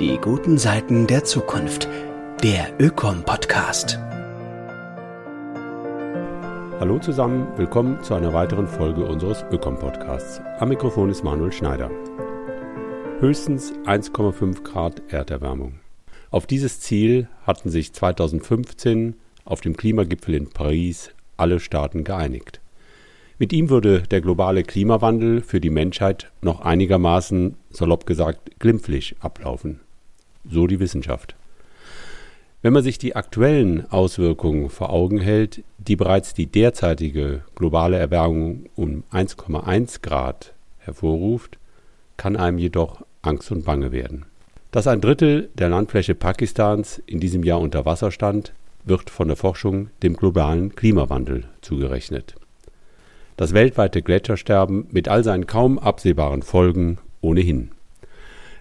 Die guten Seiten der Zukunft. Der Ökom-Podcast. Hallo zusammen, willkommen zu einer weiteren Folge unseres Ökom-Podcasts. Am Mikrofon ist Manuel Schneider. Höchstens 1,5 Grad Erderwärmung. Auf dieses Ziel hatten sich 2015 auf dem Klimagipfel in Paris alle Staaten geeinigt. Mit ihm würde der globale Klimawandel für die Menschheit noch einigermaßen, salopp gesagt, glimpflich ablaufen. So die Wissenschaft. Wenn man sich die aktuellen Auswirkungen vor Augen hält, die bereits die derzeitige globale Erwärmung um 1,1 Grad hervorruft, kann einem jedoch Angst und Bange werden. Dass ein Drittel der Landfläche Pakistans in diesem Jahr unter Wasser stand, wird von der Forschung dem globalen Klimawandel zugerechnet. Das weltweite Gletschersterben mit all seinen kaum absehbaren Folgen ohnehin.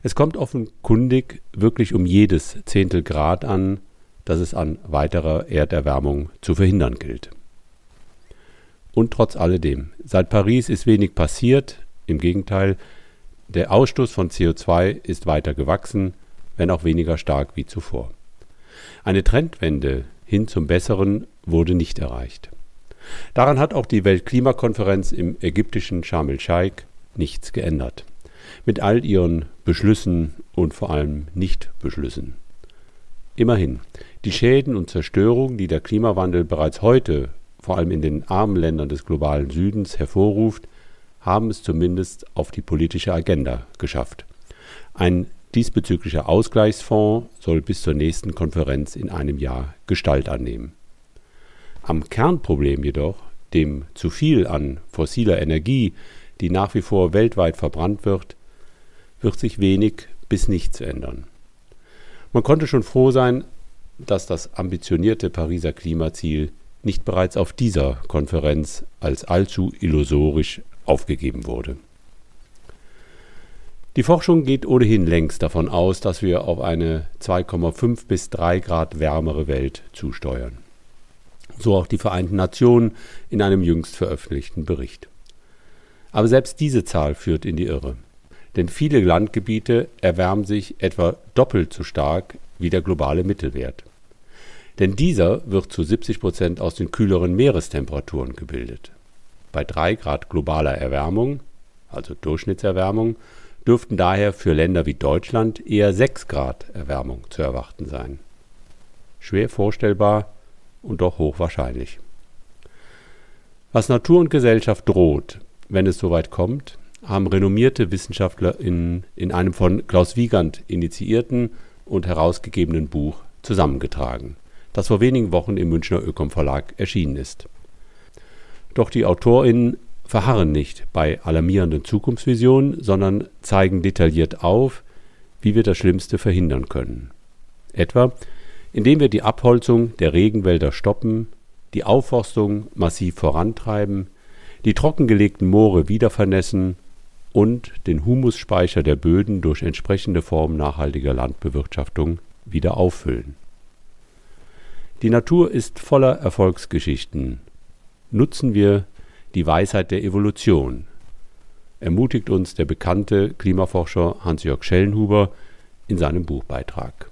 Es kommt offenkundig wirklich um jedes Zehntel Grad an, das es an weiterer Erderwärmung zu verhindern gilt. Und trotz alledem, seit Paris ist wenig passiert, im Gegenteil, der Ausstoß von CO2 ist weiter gewachsen, wenn auch weniger stark wie zuvor. Eine Trendwende hin zum Besseren wurde nicht erreicht. Daran hat auch die Weltklimakonferenz im ägyptischen Sharm el-Sheikh nichts geändert. Mit all ihren Beschlüssen und vor allem Nichtbeschlüssen. Immerhin, die Schäden und Zerstörung, die der Klimawandel bereits heute, vor allem in den armen Ländern des globalen Südens, hervorruft, haben es zumindest auf die politische Agenda geschafft. Ein diesbezüglicher Ausgleichsfonds soll bis zur nächsten Konferenz in einem Jahr Gestalt annehmen. Am Kernproblem jedoch, dem zu viel an fossiler Energie, die nach wie vor weltweit verbrannt wird, wird sich wenig bis nichts ändern. Man konnte schon froh sein, dass das ambitionierte Pariser Klimaziel nicht bereits auf dieser Konferenz als allzu illusorisch aufgegeben wurde. Die Forschung geht ohnehin längst davon aus, dass wir auf eine 2,5 bis 3 Grad wärmere Welt zusteuern. So auch die Vereinten Nationen in einem jüngst veröffentlichten Bericht. Aber selbst diese Zahl führt in die Irre denn viele Landgebiete erwärmen sich etwa doppelt so stark wie der globale Mittelwert. Denn dieser wird zu 70 Prozent aus den kühleren Meerestemperaturen gebildet. Bei 3 Grad globaler Erwärmung, also Durchschnittserwärmung, dürften daher für Länder wie Deutschland eher 6 Grad Erwärmung zu erwarten sein. Schwer vorstellbar und doch hochwahrscheinlich. Was Natur und Gesellschaft droht, wenn es soweit kommt, haben renommierte Wissenschaftler in, in einem von Klaus Wiegand initiierten und herausgegebenen Buch zusammengetragen, das vor wenigen Wochen im Münchner Ökom Verlag erschienen ist. Doch die AutorInnen verharren nicht bei alarmierenden Zukunftsvisionen, sondern zeigen detailliert auf, wie wir das Schlimmste verhindern können. Etwa, indem wir die Abholzung der Regenwälder stoppen, die Aufforstung massiv vorantreiben, die trockengelegten Moore wieder vernässen und den Humusspeicher der Böden durch entsprechende Formen nachhaltiger Landbewirtschaftung wieder auffüllen. Die Natur ist voller Erfolgsgeschichten. Nutzen wir die Weisheit der Evolution, ermutigt uns der bekannte Klimaforscher Hans-Jörg Schellenhuber in seinem Buchbeitrag.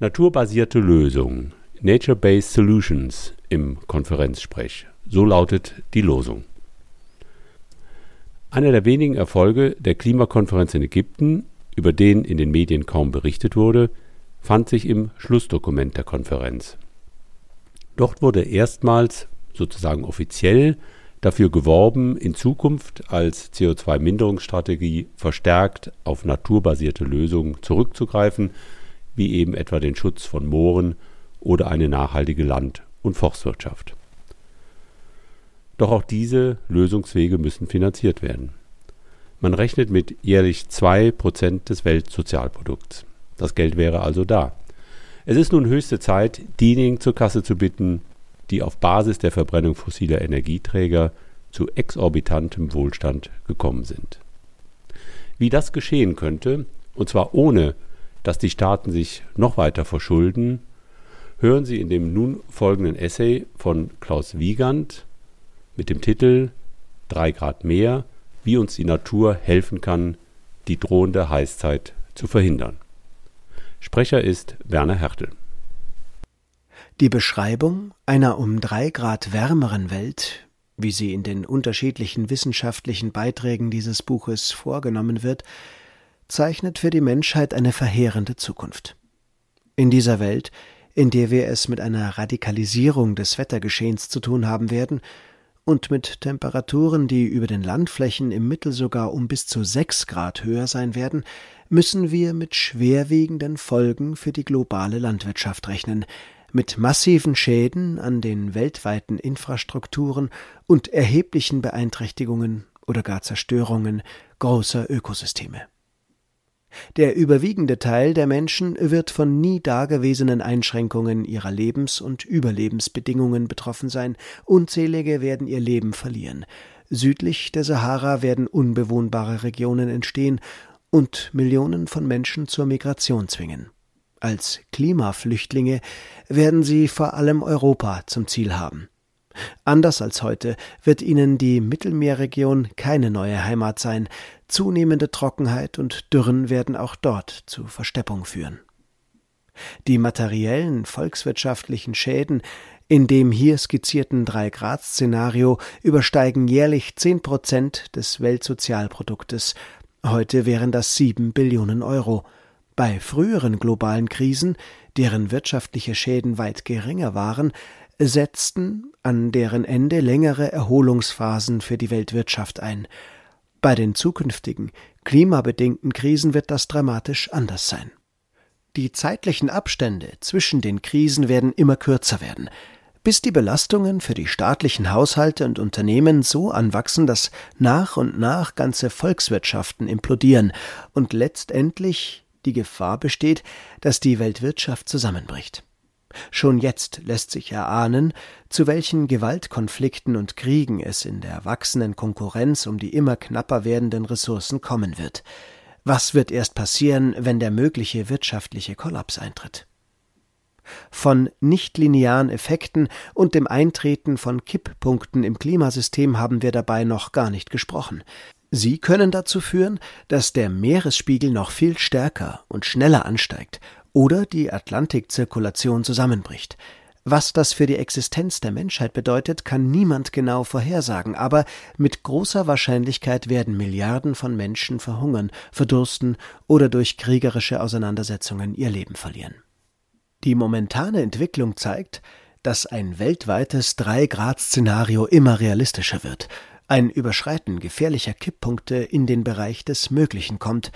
Naturbasierte Lösungen, Nature-Based Solutions im Konferenzsprech, so lautet die Losung. Einer der wenigen Erfolge der Klimakonferenz in Ägypten, über den in den Medien kaum berichtet wurde, fand sich im Schlussdokument der Konferenz. Dort wurde erstmals, sozusagen offiziell, dafür geworben, in Zukunft als CO2-Minderungsstrategie verstärkt auf naturbasierte Lösungen zurückzugreifen, wie eben etwa den Schutz von Mooren oder eine nachhaltige Land- und Forstwirtschaft. Doch auch diese Lösungswege müssen finanziert werden. Man rechnet mit jährlich 2% des Weltsozialprodukts. Das Geld wäre also da. Es ist nun höchste Zeit, diejenigen zur Kasse zu bitten, die auf Basis der Verbrennung fossiler Energieträger zu exorbistantem Wohlstand gekommen sind. Wie das geschehen könnte, und zwar ohne, dass die Staaten sich noch weiter verschulden, hören Sie in dem nun folgenden Essay von Klaus Wiegand mit dem Titel Drei Grad mehr, wie uns die Natur helfen kann, die drohende Heißzeit zu verhindern. Sprecher ist Werner Hertel. Die Beschreibung einer um drei Grad wärmeren Welt, wie sie in den unterschiedlichen wissenschaftlichen Beiträgen dieses Buches vorgenommen wird, zeichnet für die Menschheit eine verheerende Zukunft. In dieser Welt, in der wir es mit einer Radikalisierung des Wettergeschehens zu tun haben werden und mit Temperaturen, die über den Landflächen im Mittel sogar um bis zu sechs Grad höher sein werden, müssen wir mit schwerwiegenden Folgen für die globale Landwirtschaft rechnen, mit massiven Schäden an den weltweiten Infrastrukturen und erheblichen Beeinträchtigungen oder gar Zerstörungen großer Ökosysteme. Der überwiegende Teil der Menschen wird von nie dagewesenen Einschränkungen ihrer Lebens- und Überlebensbedingungen betroffen sein, unzählige werden ihr Leben verlieren, südlich der Sahara werden unbewohnbare Regionen entstehen und Millionen von Menschen zur Migration zwingen. Als Klimaflüchtlinge werden sie vor allem Europa zum Ziel haben. Anders als heute wird ihnen die Mittelmeerregion keine neue Heimat sein, zunehmende Trockenheit und Dürren werden auch dort zu Versteppung führen. Die materiellen volkswirtschaftlichen Schäden in dem hier skizzierten Drei-Grad-Szenario übersteigen jährlich zehn Prozent des Weltsozialproduktes. Heute wären das sieben Billionen Euro. Bei früheren globalen Krisen, deren wirtschaftliche Schäden weit geringer waren, setzten an deren Ende längere Erholungsphasen für die Weltwirtschaft ein. Bei den zukünftigen, klimabedingten Krisen wird das dramatisch anders sein. Die zeitlichen Abstände zwischen den Krisen werden immer kürzer werden, bis die Belastungen für die staatlichen Haushalte und Unternehmen so anwachsen, dass nach und nach ganze Volkswirtschaften implodieren und letztendlich die Gefahr besteht, dass die Weltwirtschaft zusammenbricht. Schon jetzt lässt sich erahnen, zu welchen Gewaltkonflikten und Kriegen es in der wachsenden Konkurrenz um die immer knapper werdenden Ressourcen kommen wird. Was wird erst passieren, wenn der mögliche wirtschaftliche Kollaps eintritt? Von nichtlinearen Effekten und dem Eintreten von Kipppunkten im Klimasystem haben wir dabei noch gar nicht gesprochen. Sie können dazu führen, dass der Meeresspiegel noch viel stärker und schneller ansteigt oder die Atlantikzirkulation zusammenbricht. Was das für die Existenz der Menschheit bedeutet, kann niemand genau vorhersagen, aber mit großer Wahrscheinlichkeit werden Milliarden von Menschen verhungern, verdursten oder durch kriegerische Auseinandersetzungen ihr Leben verlieren. Die momentane Entwicklung zeigt, dass ein weltweites Drei-Grad-Szenario immer realistischer wird ein Überschreiten gefährlicher Kipppunkte in den Bereich des Möglichen kommt,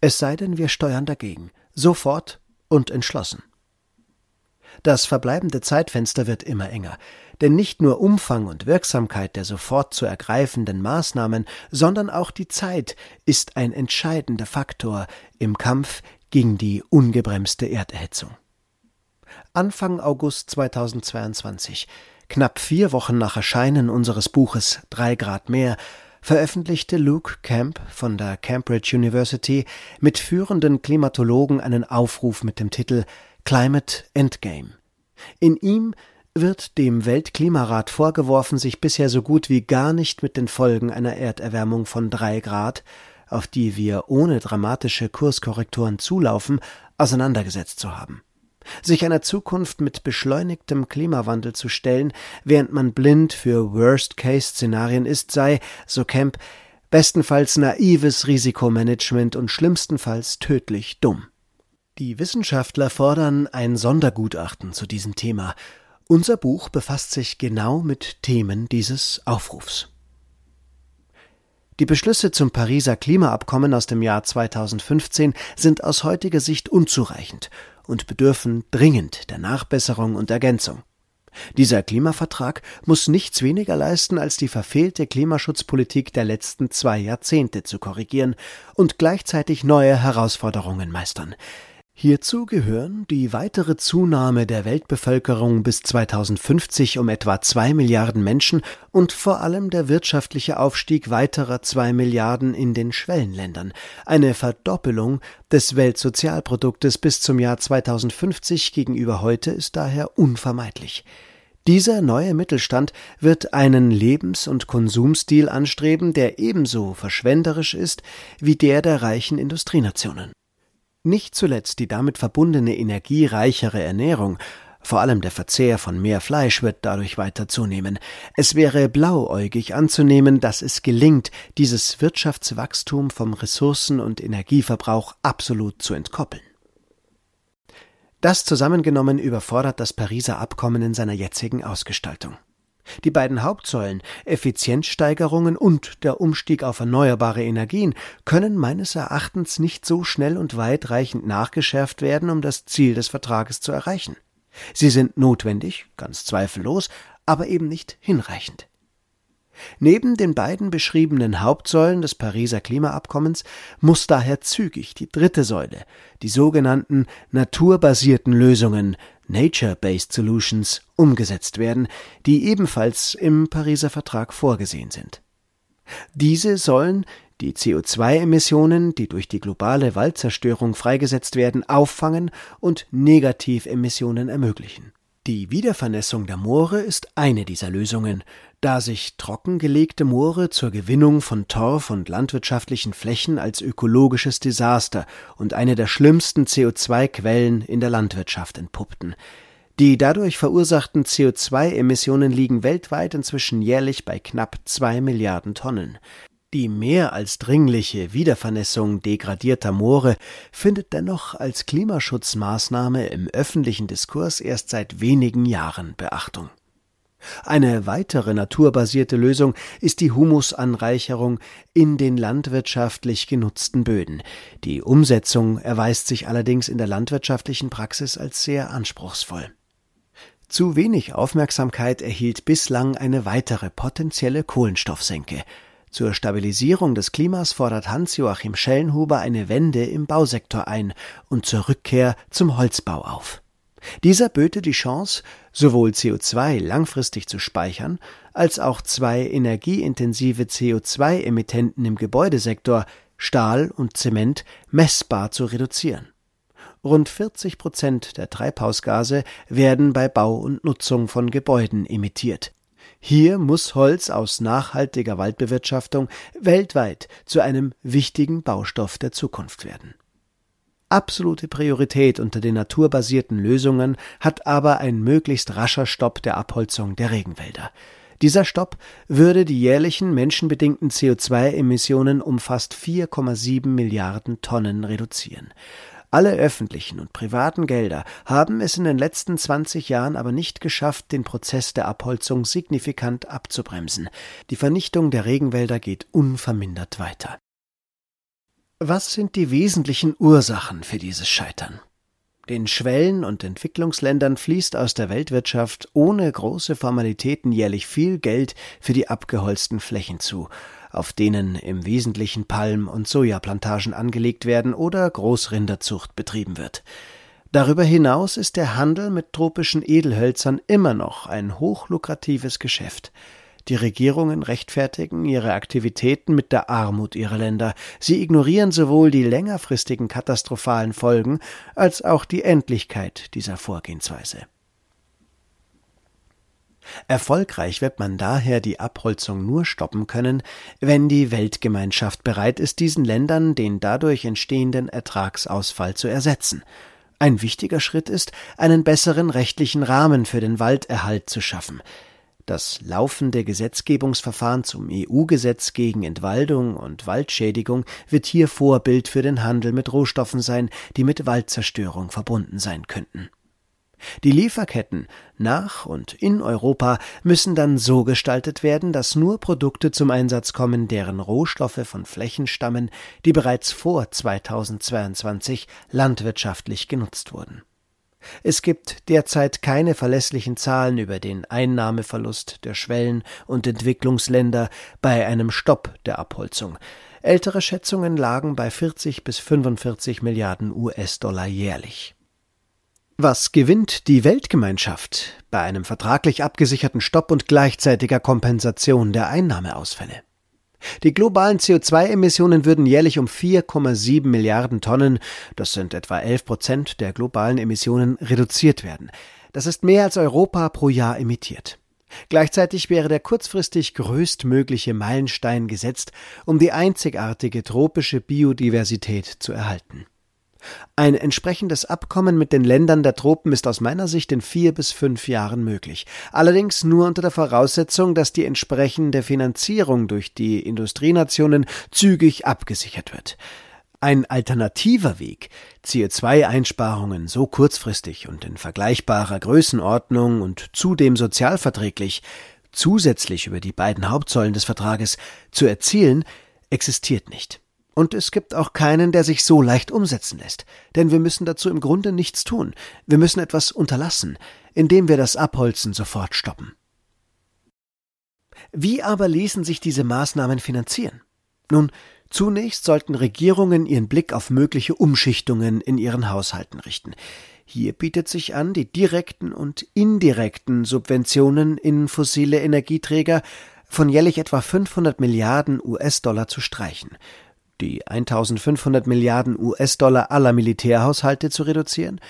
es sei denn, wir steuern dagegen, sofort und entschlossen. Das verbleibende Zeitfenster wird immer enger, denn nicht nur Umfang und Wirksamkeit der sofort zu ergreifenden Maßnahmen, sondern auch die Zeit ist ein entscheidender Faktor im Kampf gegen die ungebremste Erderhitzung. Anfang August 2022 Knapp vier Wochen nach Erscheinen unseres Buches Drei Grad mehr veröffentlichte Luke Camp von der Cambridge University mit führenden Klimatologen einen Aufruf mit dem Titel Climate Endgame. In ihm wird dem Weltklimarat vorgeworfen, sich bisher so gut wie gar nicht mit den Folgen einer Erderwärmung von drei Grad, auf die wir ohne dramatische Kurskorrekturen zulaufen, auseinandergesetzt zu haben sich einer Zukunft mit beschleunigtem Klimawandel zu stellen, während man blind für Worst-Case-Szenarien ist, sei, so Kemp, bestenfalls naives Risikomanagement und schlimmstenfalls tödlich dumm. Die Wissenschaftler fordern ein Sondergutachten zu diesem Thema. Unser Buch befasst sich genau mit Themen dieses Aufrufs. Die Beschlüsse zum Pariser Klimaabkommen aus dem Jahr 2015 sind aus heutiger Sicht unzureichend und bedürfen dringend der Nachbesserung und Ergänzung. Dieser Klimavertrag muss nichts weniger leisten, als die verfehlte Klimaschutzpolitik der letzten zwei Jahrzehnte zu korrigieren und gleichzeitig neue Herausforderungen meistern. Hierzu gehören die weitere Zunahme der Weltbevölkerung bis 2050 um etwa zwei Milliarden Menschen und vor allem der wirtschaftliche Aufstieg weiterer zwei Milliarden in den Schwellenländern. Eine Verdoppelung des Weltsozialproduktes bis zum Jahr 2050 gegenüber heute ist daher unvermeidlich. Dieser neue Mittelstand wird einen Lebens- und Konsumstil anstreben, der ebenso verschwenderisch ist wie der der reichen Industrienationen. Nicht zuletzt die damit verbundene energiereichere Ernährung vor allem der Verzehr von mehr Fleisch wird dadurch weiter zunehmen. Es wäre blauäugig anzunehmen, dass es gelingt, dieses Wirtschaftswachstum vom Ressourcen- und Energieverbrauch absolut zu entkoppeln. Das zusammengenommen überfordert das Pariser Abkommen in seiner jetzigen Ausgestaltung. Die beiden Hauptsäulen Effizienzsteigerungen und der Umstieg auf erneuerbare Energien können meines Erachtens nicht so schnell und weitreichend nachgeschärft werden, um das Ziel des Vertrages zu erreichen. Sie sind notwendig, ganz zweifellos, aber eben nicht hinreichend. Neben den beiden beschriebenen Hauptsäulen des Pariser Klimaabkommens muss daher zügig die dritte Säule, die sogenannten naturbasierten Lösungen Nature-Based Solutions umgesetzt werden, die ebenfalls im Pariser Vertrag vorgesehen sind. Diese sollen die CO2-Emissionen, die durch die globale Waldzerstörung freigesetzt werden, auffangen und Negativemissionen ermöglichen. Die Wiedervernässung der Moore ist eine dieser Lösungen, da sich trockengelegte Moore zur Gewinnung von Torf und landwirtschaftlichen Flächen als ökologisches Desaster und eine der schlimmsten CO2-Quellen in der Landwirtschaft entpuppten. Die dadurch verursachten CO2-Emissionen liegen weltweit inzwischen jährlich bei knapp zwei Milliarden Tonnen. Die mehr als dringliche Wiedervernässung degradierter Moore findet dennoch als Klimaschutzmaßnahme im öffentlichen Diskurs erst seit wenigen Jahren Beachtung. Eine weitere naturbasierte Lösung ist die Humusanreicherung in den landwirtschaftlich genutzten Böden. Die Umsetzung erweist sich allerdings in der landwirtschaftlichen Praxis als sehr anspruchsvoll. Zu wenig Aufmerksamkeit erhielt bislang eine weitere potenzielle Kohlenstoffsenke, zur Stabilisierung des Klimas fordert Hans-Joachim Schellenhuber eine Wende im Bausektor ein und zur Rückkehr zum Holzbau auf. Dieser böte die Chance, sowohl CO2 langfristig zu speichern, als auch zwei energieintensive CO2-Emittenten im Gebäudesektor, Stahl und Zement, messbar zu reduzieren. Rund 40 Prozent der Treibhausgase werden bei Bau und Nutzung von Gebäuden emittiert. Hier muss Holz aus nachhaltiger Waldbewirtschaftung weltweit zu einem wichtigen Baustoff der Zukunft werden. Absolute Priorität unter den naturbasierten Lösungen hat aber ein möglichst rascher Stopp der Abholzung der Regenwälder. Dieser Stopp würde die jährlichen menschenbedingten CO2-Emissionen um fast 4,7 Milliarden Tonnen reduzieren. Alle öffentlichen und privaten Gelder haben es in den letzten 20 Jahren aber nicht geschafft, den Prozess der Abholzung signifikant abzubremsen. Die Vernichtung der Regenwälder geht unvermindert weiter. Was sind die wesentlichen Ursachen für dieses Scheitern? Den Schwellen- und Entwicklungsländern fließt aus der Weltwirtschaft ohne große Formalitäten jährlich viel Geld für die abgeholzten Flächen zu, auf denen im Wesentlichen Palm- und Sojaplantagen angelegt werden oder Großrinderzucht betrieben wird. Darüber hinaus ist der Handel mit tropischen Edelhölzern immer noch ein hochlukratives Geschäft. Die Regierungen rechtfertigen ihre Aktivitäten mit der Armut ihrer Länder. Sie ignorieren sowohl die längerfristigen katastrophalen Folgen als auch die Endlichkeit dieser Vorgehensweise. Erfolgreich wird man daher die Abholzung nur stoppen können, wenn die Weltgemeinschaft bereit ist, diesen Ländern den dadurch entstehenden Ertragsausfall zu ersetzen. Ein wichtiger Schritt ist, einen besseren rechtlichen Rahmen für den Walderhalt zu schaffen. Das laufende Gesetzgebungsverfahren zum EU-Gesetz gegen Entwaldung und Waldschädigung wird hier Vorbild für den Handel mit Rohstoffen sein, die mit Waldzerstörung verbunden sein könnten. Die Lieferketten nach und in Europa müssen dann so gestaltet werden, dass nur Produkte zum Einsatz kommen, deren Rohstoffe von Flächen stammen, die bereits vor 2022 landwirtschaftlich genutzt wurden. Es gibt derzeit keine verlässlichen Zahlen über den Einnahmeverlust der Schwellen- und Entwicklungsländer bei einem Stopp der Abholzung. Ältere Schätzungen lagen bei 40 bis 45 Milliarden US-Dollar jährlich. Was gewinnt die Weltgemeinschaft bei einem vertraglich abgesicherten Stopp und gleichzeitiger Kompensation der Einnahmeausfälle? Die globalen CO2-Emissionen würden jährlich um 4,7 Milliarden Tonnen, das sind etwa 11 Prozent der globalen Emissionen, reduziert werden. Das ist mehr als Europa pro Jahr emittiert. Gleichzeitig wäre der kurzfristig größtmögliche Meilenstein gesetzt, um die einzigartige tropische Biodiversität zu erhalten. Ein entsprechendes Abkommen mit den Ländern der Tropen ist aus meiner Sicht in vier bis fünf Jahren möglich. Allerdings nur unter der Voraussetzung, dass die entsprechende Finanzierung durch die Industrienationen zügig abgesichert wird. Ein alternativer Weg, CO2-Einsparungen so kurzfristig und in vergleichbarer Größenordnung und zudem sozialverträglich, zusätzlich über die beiden Hauptsäulen des Vertrages zu erzielen, existiert nicht. Und es gibt auch keinen, der sich so leicht umsetzen lässt. Denn wir müssen dazu im Grunde nichts tun. Wir müssen etwas unterlassen, indem wir das Abholzen sofort stoppen. Wie aber ließen sich diese Maßnahmen finanzieren? Nun, zunächst sollten Regierungen ihren Blick auf mögliche Umschichtungen in ihren Haushalten richten. Hier bietet sich an, die direkten und indirekten Subventionen in fossile Energieträger von jährlich etwa 500 Milliarden US-Dollar zu streichen die 1500 Milliarden US-Dollar aller Militärhaushalte zu reduzieren,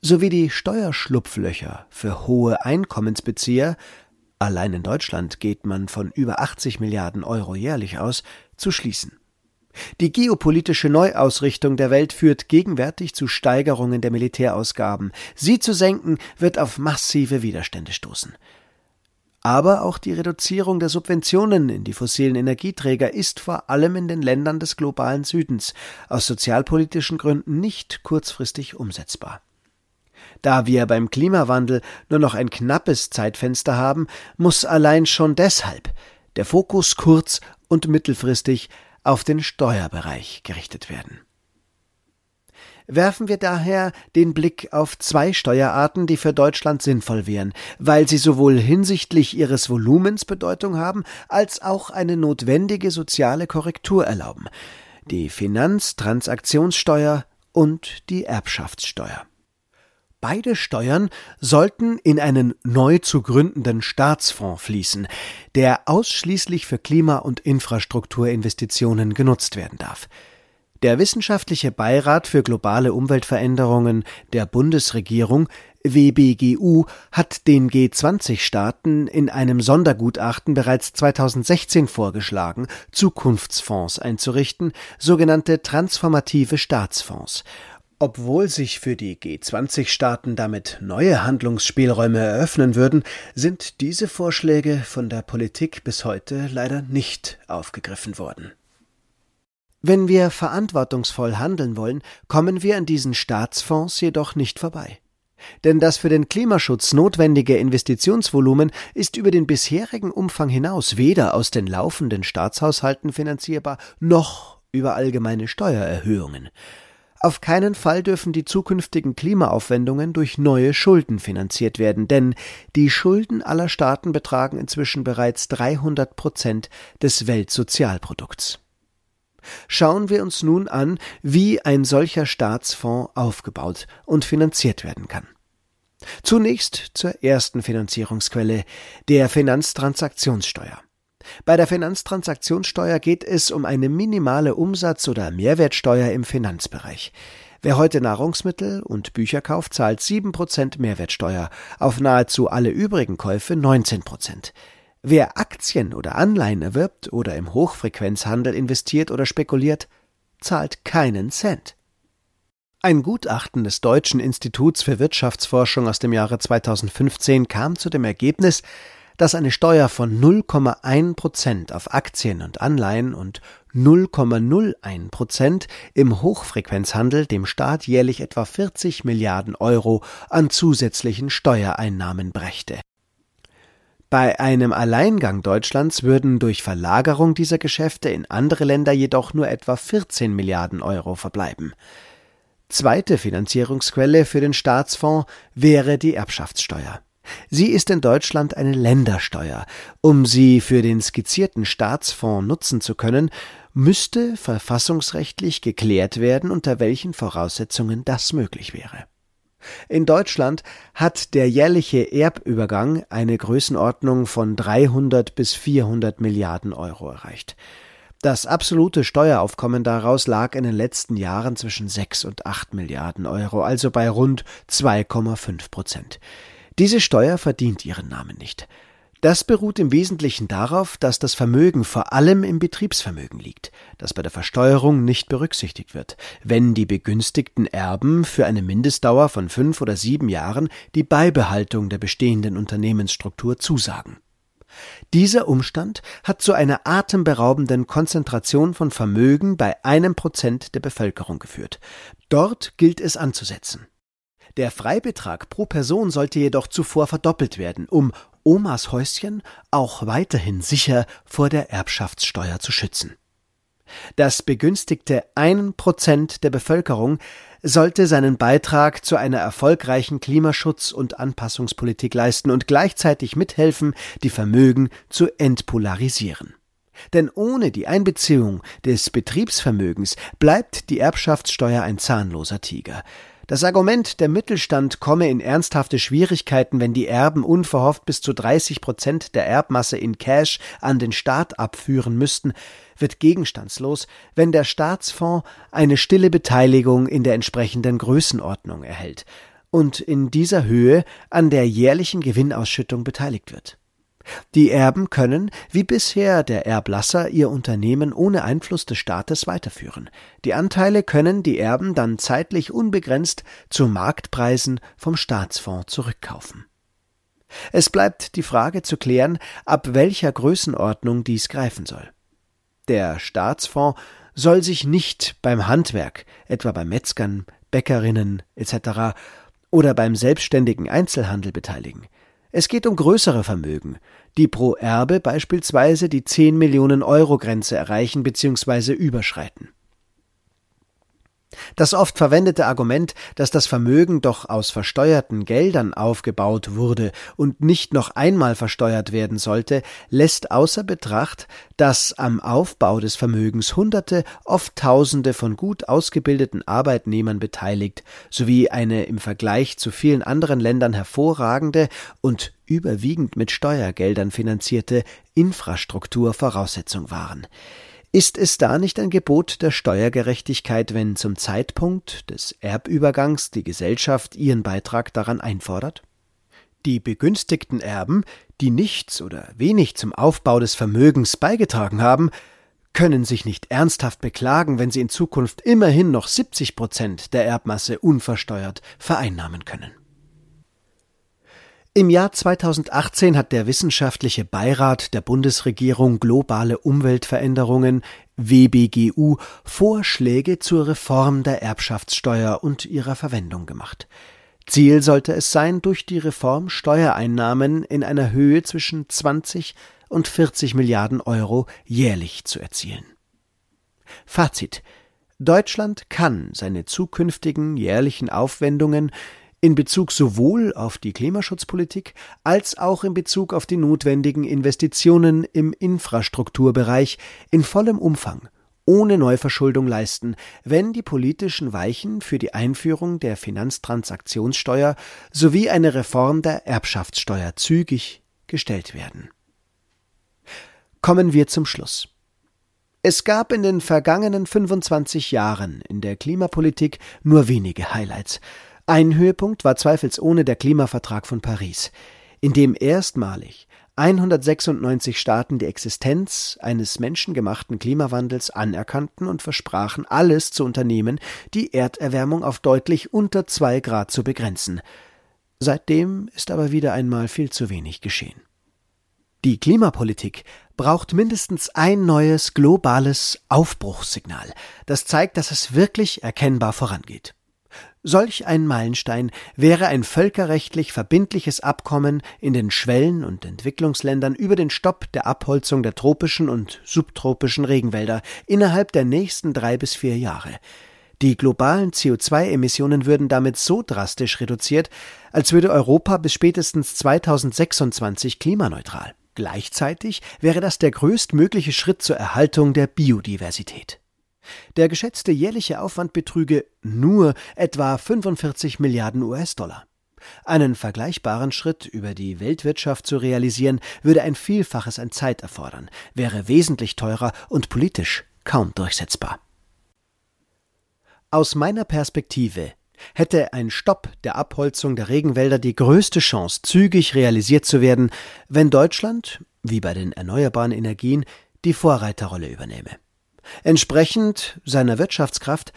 sowie die Steuerschlupflöcher für hohe Einkommensbezieher allein in Deutschland geht man von über 80 Milliarden Euro jährlich aus, zu schließen. Die geopolitische Neuausrichtung der Welt führt gegenwärtig zu Steigerungen der Militärausgaben. Sie zu senken, wird auf massive Widerstände stoßen. Aber auch die Reduzierung der Subventionen in die fossilen Energieträger ist vor allem in den Ländern des globalen Südens aus sozialpolitischen Gründen nicht kurzfristig umsetzbar. Da wir beim Klimawandel nur noch ein knappes Zeitfenster haben, muss allein schon deshalb der Fokus kurz- und mittelfristig auf den Steuerbereich gerichtet werden werfen wir daher den Blick auf zwei Steuerarten, die für Deutschland sinnvoll wären, weil sie sowohl hinsichtlich ihres Volumens Bedeutung haben, als auch eine notwendige soziale Korrektur erlauben die Finanztransaktionssteuer und die Erbschaftssteuer. Beide Steuern sollten in einen neu zu gründenden Staatsfonds fließen, der ausschließlich für Klima- und Infrastrukturinvestitionen genutzt werden darf. Der Wissenschaftliche Beirat für globale Umweltveränderungen der Bundesregierung WBGU hat den G20-Staaten in einem Sondergutachten bereits 2016 vorgeschlagen, Zukunftsfonds einzurichten, sogenannte transformative Staatsfonds. Obwohl sich für die G20-Staaten damit neue Handlungsspielräume eröffnen würden, sind diese Vorschläge von der Politik bis heute leider nicht aufgegriffen worden. Wenn wir verantwortungsvoll handeln wollen, kommen wir an diesen Staatsfonds jedoch nicht vorbei. Denn das für den Klimaschutz notwendige Investitionsvolumen ist über den bisherigen Umfang hinaus weder aus den laufenden Staatshaushalten finanzierbar noch über allgemeine Steuererhöhungen. Auf keinen Fall dürfen die zukünftigen Klimaaufwendungen durch neue Schulden finanziert werden, denn die Schulden aller Staaten betragen inzwischen bereits 300 Prozent des Weltsozialprodukts. Schauen wir uns nun an, wie ein solcher Staatsfonds aufgebaut und finanziert werden kann. Zunächst zur ersten Finanzierungsquelle, der Finanztransaktionssteuer. Bei der Finanztransaktionssteuer geht es um eine minimale Umsatz- oder Mehrwertsteuer im Finanzbereich. Wer heute Nahrungsmittel und Bücher kauft, zahlt 7% Mehrwertsteuer, auf nahezu alle übrigen Käufe 19%. Wer Aktien oder Anleihen erwirbt oder im Hochfrequenzhandel investiert oder spekuliert, zahlt keinen Cent. Ein Gutachten des Deutschen Instituts für Wirtschaftsforschung aus dem Jahre 2015 kam zu dem Ergebnis, dass eine Steuer von 0,1 Prozent auf Aktien und Anleihen und 0,01 Prozent im Hochfrequenzhandel dem Staat jährlich etwa 40 Milliarden Euro an zusätzlichen Steuereinnahmen brächte. Bei einem Alleingang Deutschlands würden durch Verlagerung dieser Geschäfte in andere Länder jedoch nur etwa 14 Milliarden Euro verbleiben. Zweite Finanzierungsquelle für den Staatsfonds wäre die Erbschaftssteuer. Sie ist in Deutschland eine Ländersteuer. Um sie für den skizzierten Staatsfonds nutzen zu können, müsste verfassungsrechtlich geklärt werden, unter welchen Voraussetzungen das möglich wäre. In Deutschland hat der jährliche Erbübergang eine Größenordnung von 300 bis 400 Milliarden Euro erreicht. Das absolute Steueraufkommen daraus lag in den letzten Jahren zwischen 6 und 8 Milliarden Euro, also bei rund 2,5 Prozent. Diese Steuer verdient ihren Namen nicht. Das beruht im Wesentlichen darauf, dass das Vermögen vor allem im Betriebsvermögen liegt, das bei der Versteuerung nicht berücksichtigt wird, wenn die begünstigten Erben für eine Mindestdauer von fünf oder sieben Jahren die Beibehaltung der bestehenden Unternehmensstruktur zusagen. Dieser Umstand hat zu einer atemberaubenden Konzentration von Vermögen bei einem Prozent der Bevölkerung geführt. Dort gilt es anzusetzen. Der Freibetrag pro Person sollte jedoch zuvor verdoppelt werden, um Omas Häuschen auch weiterhin sicher vor der Erbschaftssteuer zu schützen. Das begünstigte ein Prozent der Bevölkerung sollte seinen Beitrag zu einer erfolgreichen Klimaschutz- und Anpassungspolitik leisten und gleichzeitig mithelfen, die Vermögen zu entpolarisieren. Denn ohne die Einbeziehung des Betriebsvermögens bleibt die Erbschaftssteuer ein zahnloser Tiger. Das Argument, der Mittelstand komme in ernsthafte Schwierigkeiten, wenn die Erben unverhofft bis zu 30 Prozent der Erbmasse in Cash an den Staat abführen müssten, wird gegenstandslos, wenn der Staatsfonds eine stille Beteiligung in der entsprechenden Größenordnung erhält und in dieser Höhe an der jährlichen Gewinnausschüttung beteiligt wird. Die Erben können, wie bisher der Erblasser, ihr Unternehmen ohne Einfluss des Staates weiterführen. Die Anteile können die Erben dann zeitlich unbegrenzt zu Marktpreisen vom Staatsfonds zurückkaufen. Es bleibt die Frage zu klären, ab welcher Größenordnung dies greifen soll. Der Staatsfonds soll sich nicht beim Handwerk, etwa bei Metzgern, Bäckerinnen etc. oder beim selbstständigen Einzelhandel beteiligen. Es geht um größere Vermögen, die pro Erbe beispielsweise die 10 Millionen Euro Grenze erreichen bzw. überschreiten. Das oft verwendete Argument, dass das Vermögen doch aus versteuerten Geldern aufgebaut wurde und nicht noch einmal versteuert werden sollte, lässt außer Betracht, dass am Aufbau des Vermögens Hunderte, oft Tausende von gut ausgebildeten Arbeitnehmern beteiligt, sowie eine im Vergleich zu vielen anderen Ländern hervorragende und überwiegend mit Steuergeldern finanzierte Infrastruktur Voraussetzung waren. Ist es da nicht ein Gebot der Steuergerechtigkeit, wenn zum Zeitpunkt des Erbübergangs die Gesellschaft ihren Beitrag daran einfordert? Die begünstigten Erben, die nichts oder wenig zum Aufbau des Vermögens beigetragen haben, können sich nicht ernsthaft beklagen, wenn sie in Zukunft immerhin noch 70 Prozent der Erbmasse unversteuert vereinnahmen können. Im Jahr 2018 hat der Wissenschaftliche Beirat der Bundesregierung Globale Umweltveränderungen WBGU Vorschläge zur Reform der Erbschaftssteuer und ihrer Verwendung gemacht. Ziel sollte es sein, durch die Reform Steuereinnahmen in einer Höhe zwischen 20 und 40 Milliarden Euro jährlich zu erzielen. Fazit Deutschland kann seine zukünftigen jährlichen Aufwendungen in Bezug sowohl auf die Klimaschutzpolitik als auch in Bezug auf die notwendigen Investitionen im Infrastrukturbereich in vollem Umfang ohne Neuverschuldung leisten, wenn die politischen Weichen für die Einführung der Finanztransaktionssteuer sowie eine Reform der Erbschaftssteuer zügig gestellt werden. Kommen wir zum Schluss. Es gab in den vergangenen 25 Jahren in der Klimapolitik nur wenige Highlights. Ein Höhepunkt war zweifelsohne der Klimavertrag von Paris, in dem erstmalig 196 Staaten die Existenz eines menschengemachten Klimawandels anerkannten und versprachen, alles zu unternehmen, die Erderwärmung auf deutlich unter zwei Grad zu begrenzen. Seitdem ist aber wieder einmal viel zu wenig geschehen. Die Klimapolitik braucht mindestens ein neues globales Aufbruchssignal, das zeigt, dass es wirklich erkennbar vorangeht. Solch ein Meilenstein wäre ein völkerrechtlich verbindliches Abkommen in den Schwellen- und Entwicklungsländern über den Stopp der Abholzung der tropischen und subtropischen Regenwälder innerhalb der nächsten drei bis vier Jahre. Die globalen CO2-Emissionen würden damit so drastisch reduziert, als würde Europa bis spätestens 2026 klimaneutral. Gleichzeitig wäre das der größtmögliche Schritt zur Erhaltung der Biodiversität. Der geschätzte jährliche Aufwand betrüge nur etwa 45 Milliarden US-Dollar. Einen vergleichbaren Schritt über die Weltwirtschaft zu realisieren, würde ein Vielfaches an Zeit erfordern, wäre wesentlich teurer und politisch kaum durchsetzbar. Aus meiner Perspektive hätte ein Stopp der Abholzung der Regenwälder die größte Chance, zügig realisiert zu werden, wenn Deutschland, wie bei den erneuerbaren Energien, die Vorreiterrolle übernehme. Entsprechend seiner Wirtschaftskraft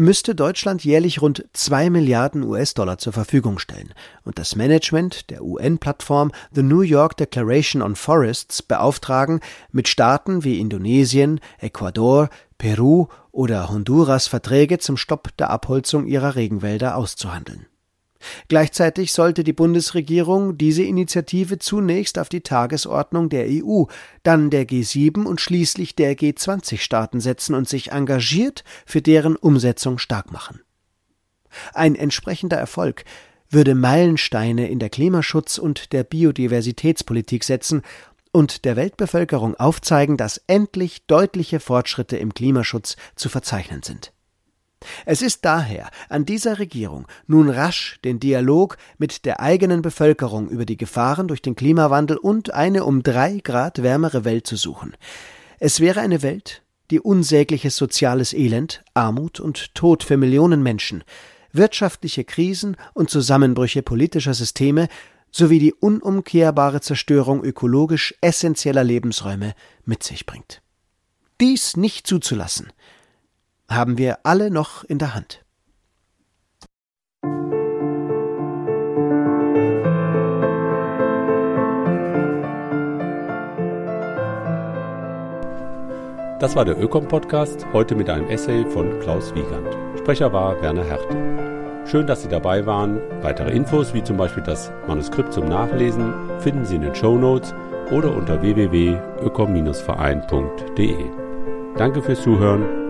müsste Deutschland jährlich rund zwei Milliarden US-Dollar zur Verfügung stellen und das Management der UN-Plattform The New York Declaration on Forests beauftragen, mit Staaten wie Indonesien, Ecuador, Peru oder Honduras Verträge zum Stopp der Abholzung ihrer Regenwälder auszuhandeln. Gleichzeitig sollte die Bundesregierung diese Initiative zunächst auf die Tagesordnung der EU, dann der G7 und schließlich der G20 Staaten setzen und sich engagiert für deren Umsetzung stark machen. Ein entsprechender Erfolg würde Meilensteine in der Klimaschutz und der Biodiversitätspolitik setzen und der Weltbevölkerung aufzeigen, dass endlich deutliche Fortschritte im Klimaschutz zu verzeichnen sind. Es ist daher an dieser Regierung, nun rasch den Dialog mit der eigenen Bevölkerung über die Gefahren durch den Klimawandel und eine um drei Grad wärmere Welt zu suchen. Es wäre eine Welt, die unsägliches soziales Elend, Armut und Tod für Millionen Menschen, wirtschaftliche Krisen und Zusammenbrüche politischer Systeme sowie die unumkehrbare Zerstörung ökologisch essentieller Lebensräume mit sich bringt. Dies nicht zuzulassen, haben wir alle noch in der Hand. Das war der Ökom-Podcast, heute mit einem Essay von Klaus Wiegand. Sprecher war Werner Hert. Schön, dass Sie dabei waren. Weitere Infos, wie zum Beispiel das Manuskript zum Nachlesen, finden Sie in den Show Notes oder unter www.ökom-verein.de. Danke fürs Zuhören